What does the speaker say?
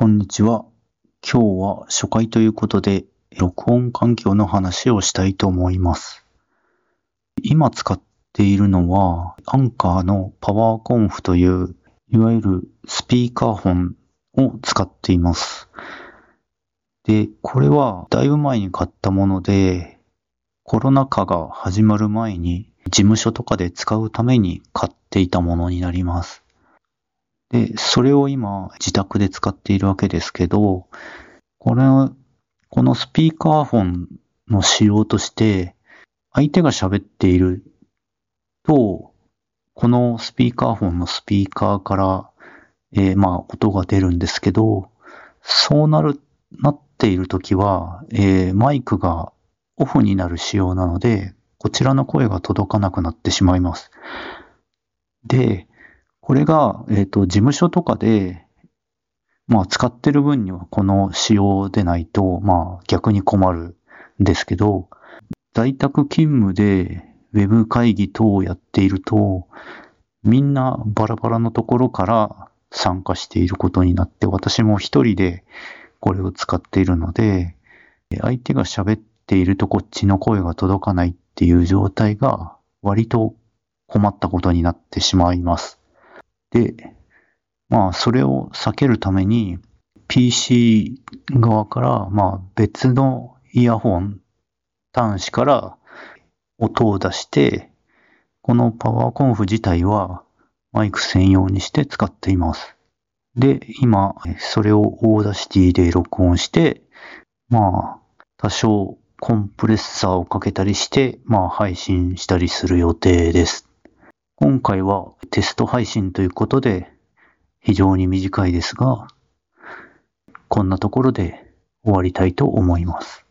こんにちは。今日は初回ということで、録音環境の話をしたいと思います。今使っているのは、アンカーのパワーコンフという、いわゆるスピーカーフォンを使っています。で、これはだいぶ前に買ったもので、コロナ禍が始まる前に事務所とかで使うために買っていたものになります。で、それを今自宅で使っているわけですけど、これは、このスピーカーフォンの仕様として、相手が喋っていると、このスピーカーフォンのスピーカーから、えーまあ音が出るんですけど、そうなる、なっているときは、えーマイクがオフになる仕様なので、こちらの声が届かなくなってしまいます。で、これが、えっ、と、事務所とかで、まあ、使ってる分にはこの仕様でないと、まあ、逆に困るんですけど、在宅勤務でウェブ会議等をやっていると、みんなバラバラのところから参加していることになって、私も一人でこれを使っているので、相手が喋っているとこっちの声が届かないっていう状態が割と困ったことになってしまいます。で、まあ、それを避けるために、PC 側から、まあ、別のイヤホン端子から音を出して、この PowerConf 自体はマイク専用にして使っています。で、今、それを Audacity で録音して、まあ、多少コンプレッサーをかけたりして、まあ、配信したりする予定です。今回はテスト配信ということで非常に短いですが、こんなところで終わりたいと思います。